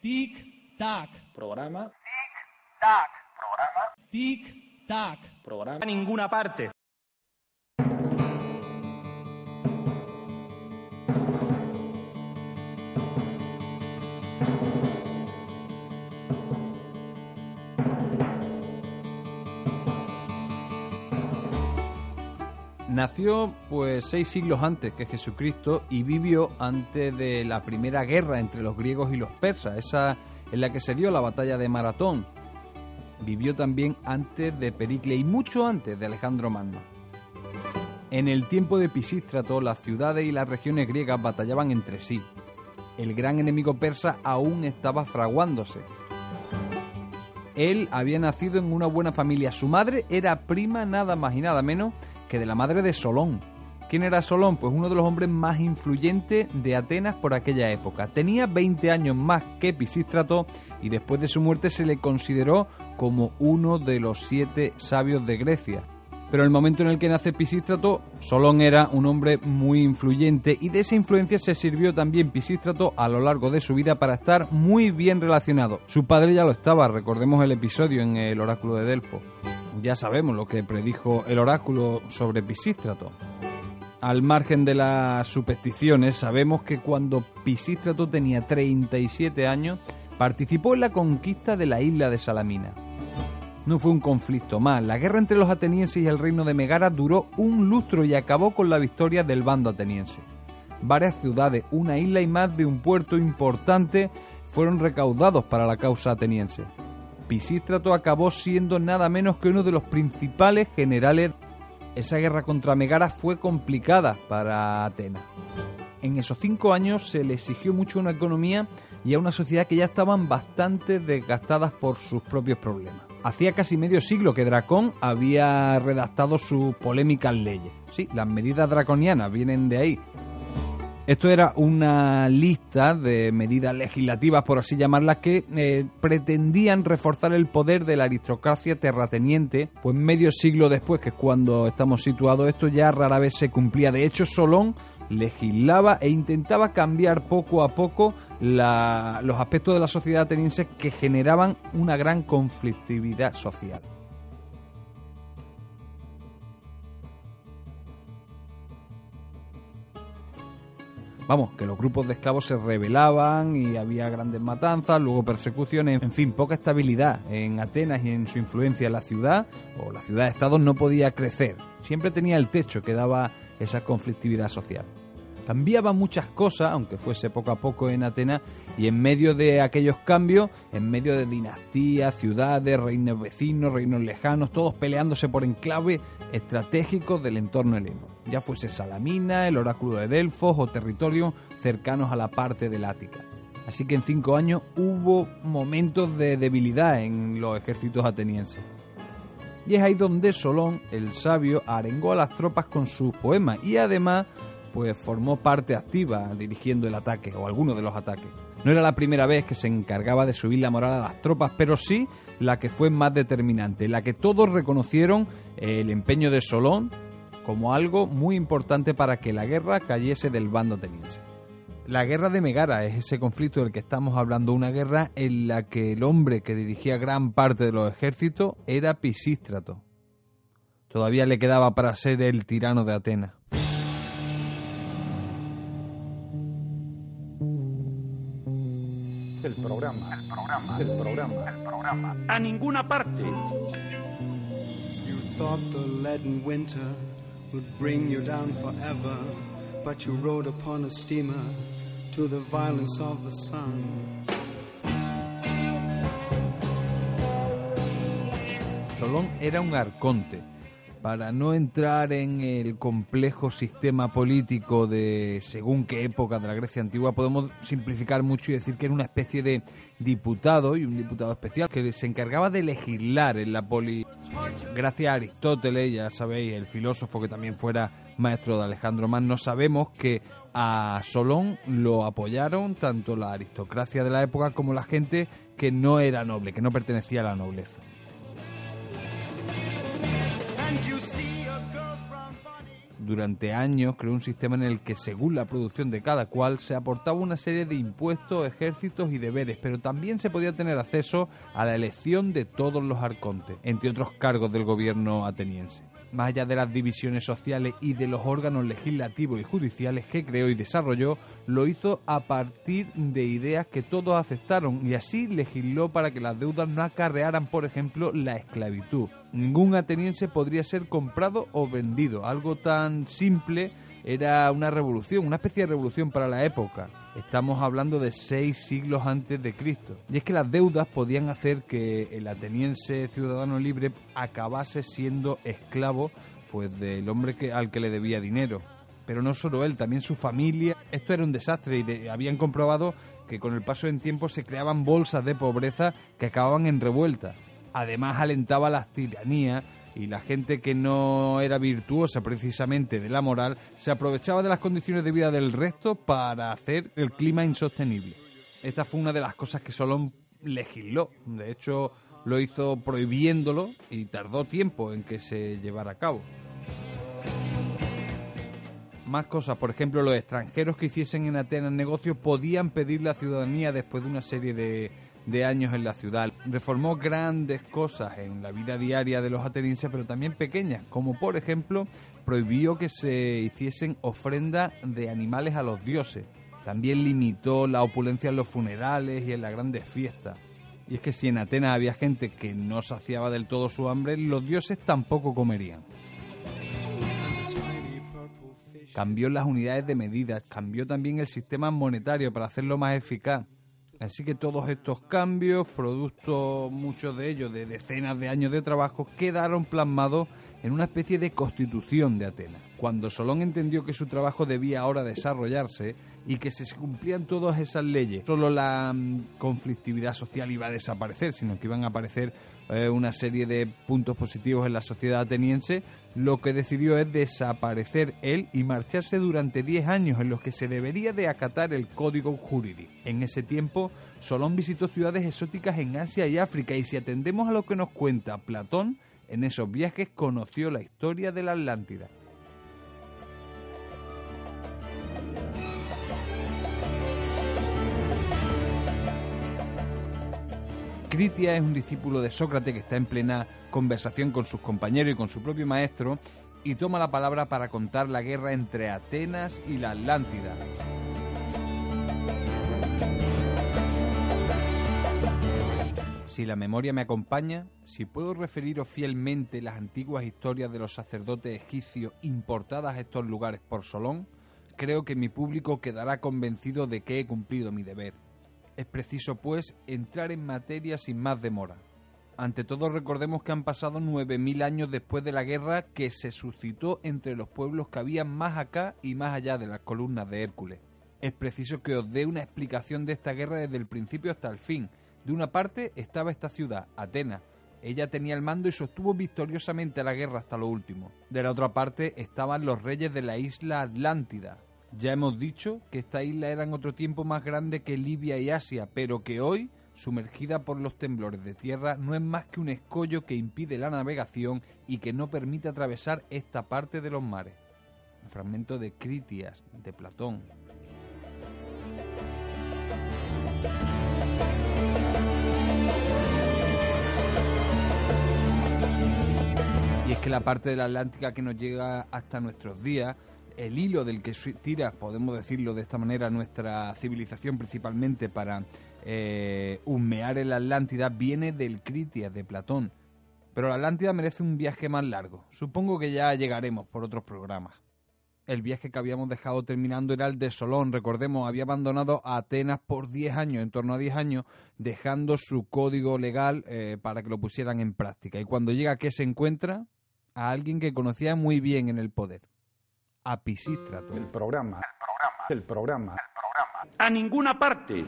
Tic-tac. Programa. Tic-tac. Programa. Tic-tac. Programa. A ninguna parte. Nació pues seis siglos antes que Jesucristo y vivió antes de la primera guerra entre los griegos y los persas, esa en la que se dio la batalla de Maratón. Vivió también antes de Pericle y mucho antes de Alejandro Magno. En el tiempo de Pisístrato, las ciudades y las regiones griegas batallaban entre sí. El gran enemigo persa aún estaba fraguándose. Él había nacido en una buena familia. Su madre era prima nada más y nada menos que de la madre de Solón. ¿Quién era Solón? Pues uno de los hombres más influyentes de Atenas por aquella época. Tenía 20 años más que Pisístrato y después de su muerte se le consideró como uno de los siete sabios de Grecia. Pero en el momento en el que nace Pisístrato, Solón era un hombre muy influyente y de esa influencia se sirvió también Pisístrato a lo largo de su vida para estar muy bien relacionado. Su padre ya lo estaba, recordemos el episodio en el oráculo de Delfo. Ya sabemos lo que predijo el oráculo sobre Pisístrato. Al margen de las supersticiones, sabemos que cuando Pisístrato tenía 37 años, participó en la conquista de la isla de Salamina. No fue un conflicto más. La guerra entre los atenienses y el reino de Megara duró un lustro y acabó con la victoria del bando ateniense. Varias ciudades, una isla y más de un puerto importante fueron recaudados para la causa ateniense. Pisístrato acabó siendo nada menos que uno de los principales generales. Esa guerra contra Megara fue complicada para Atenas. En esos cinco años se le exigió mucho una economía y a una sociedad que ya estaban bastante desgastadas por sus propios problemas. Hacía casi medio siglo que Dracón había redactado sus polémicas leyes. Sí, las medidas draconianas vienen de ahí. Esto era una lista de medidas legislativas, por así llamarlas, que eh, pretendían reforzar el poder de la aristocracia terrateniente, pues medio siglo después, que es cuando estamos situados, esto ya rara vez se cumplía. De hecho, Solón legislaba e intentaba cambiar poco a poco la, los aspectos de la sociedad ateniense que generaban una gran conflictividad social. Vamos, que los grupos de esclavos se rebelaban y había grandes matanzas, luego persecuciones, en fin, poca estabilidad en Atenas y en su influencia en la ciudad, o la ciudad de Estados no podía crecer. Siempre tenía el techo que daba esa conflictividad social. Cambiaban muchas cosas, aunque fuese poco a poco en Atenas, y en medio de aquellos cambios, en medio de dinastías, ciudades, reinos vecinos, reinos lejanos, todos peleándose por enclaves estratégicos del entorno heleno, ya fuese Salamina, el oráculo de Delfos o territorios cercanos a la parte del Ática. Así que en cinco años hubo momentos de debilidad en los ejércitos atenienses. Y es ahí donde Solón, el sabio, arengó a las tropas con sus poemas y además pues formó parte activa dirigiendo el ataque o algunos de los ataques. No era la primera vez que se encargaba de subir la moral a las tropas, pero sí la que fue más determinante, la que todos reconocieron el empeño de Solón como algo muy importante para que la guerra cayese del bando ateniense. La guerra de Megara es ese conflicto del que estamos hablando, una guerra en la que el hombre que dirigía gran parte de los ejércitos era Pisístrato. Todavía le quedaba para ser el tirano de Atenas. Programa, el programa, el programa, el programa. A ninguna parte. You thought the leaden winter would bring you down forever, but you rode upon a steamer to the violence of the sun. Solón era un arconte. Para no entrar en el complejo sistema político de según qué época de la Grecia antigua, podemos simplificar mucho y decir que era una especie de diputado y un diputado especial que se encargaba de legislar en la poli. Gracias a Aristóteles, ya sabéis, el filósofo que también fuera maestro de Alejandro Magno, sabemos que a Solón lo apoyaron tanto la aristocracia de la época como la gente que no era noble, que no pertenecía a la nobleza. Durante años creó un sistema en el que, según la producción de cada cual, se aportaba una serie de impuestos, ejércitos y deberes, pero también se podía tener acceso a la elección de todos los arcontes, entre otros cargos del gobierno ateniense más allá de las divisiones sociales y de los órganos legislativos y judiciales que creó y desarrolló, lo hizo a partir de ideas que todos aceptaron y así legisló para que las deudas no acarrearan, por ejemplo, la esclavitud. Ningún ateniense podría ser comprado o vendido, algo tan simple era una revolución, una especie de revolución para la época. Estamos hablando de seis siglos antes de Cristo. Y es que las deudas podían hacer que el ateniense ciudadano libre acabase siendo esclavo pues del hombre que, al que le debía dinero. Pero no solo él, también su familia. Esto era un desastre y habían comprobado que con el paso del tiempo se creaban bolsas de pobreza que acababan en revuelta. Además alentaba la tiranía y la gente que no era virtuosa precisamente de la moral se aprovechaba de las condiciones de vida del resto para hacer el clima insostenible. Esta fue una de las cosas que Solón legisló. De hecho, lo hizo prohibiéndolo y tardó tiempo en que se llevara a cabo. Más cosas, por ejemplo, los extranjeros que hiciesen en Atenas negocios podían pedir la ciudadanía después de una serie de, de años en la ciudad. Reformó grandes cosas en la vida diaria de los atenienses, pero también pequeñas, como por ejemplo prohibió que se hiciesen ofrendas de animales a los dioses. También limitó la opulencia en los funerales y en las grandes fiestas. Y es que si en Atenas había gente que no saciaba del todo su hambre, los dioses tampoco comerían. Cambió las unidades de medida, cambió también el sistema monetario para hacerlo más eficaz. Así que todos estos cambios, producto muchos de ellos de decenas de años de trabajo, quedaron plasmados en una especie de constitución de Atenas. Cuando Solón entendió que su trabajo debía ahora desarrollarse y que se cumplían todas esas leyes, solo la mm, conflictividad social iba a desaparecer, sino que iban a aparecer eh, una serie de puntos positivos en la sociedad ateniense, lo que decidió es desaparecer él y marcharse durante 10 años en los que se debería de acatar el código jurídico. En ese tiempo, Solón visitó ciudades exóticas en Asia y África y si atendemos a lo que nos cuenta Platón, en esos viajes conoció la historia de la Atlántida. Critia es un discípulo de Sócrates que está en plena conversación con sus compañeros y con su propio maestro y toma la palabra para contar la guerra entre Atenas y la Atlántida. Si la memoria me acompaña, si puedo referiros fielmente las antiguas historias de los sacerdotes egipcios importadas a estos lugares por Solón, creo que mi público quedará convencido de que he cumplido mi deber. Es preciso, pues, entrar en materia sin más demora. Ante todo, recordemos que han pasado 9.000 años después de la guerra que se suscitó entre los pueblos que habían más acá y más allá de las columnas de Hércules. Es preciso que os dé una explicación de esta guerra desde el principio hasta el fin. De una parte estaba esta ciudad, Atenas. Ella tenía el mando y sostuvo victoriosamente la guerra hasta lo último. De la otra parte estaban los reyes de la isla Atlántida, ya hemos dicho que esta isla era en otro tiempo más grande que Libia y Asia, pero que hoy, sumergida por los temblores de tierra, no es más que un escollo que impide la navegación y que no permite atravesar esta parte de los mares. Un fragmento de Critias, de Platón. Que la parte de la Atlántica que nos llega hasta nuestros días el hilo del que tira, podemos decirlo de esta manera, nuestra civilización principalmente para eh, humear en la Atlántida, viene del Critias de Platón. Pero la Atlántida merece un viaje más largo. Supongo que ya llegaremos por otros programas. El viaje que habíamos dejado terminando era el de Solón. Recordemos, había abandonado a Atenas por 10 años, en torno a 10 años, dejando su código legal eh, para que lo pusieran en práctica. Y cuando llega, ¿qué se encuentra? A alguien que conocía muy bien en el poder a Pisístrato. El programa, el programa, el programa, el programa. A ninguna parte.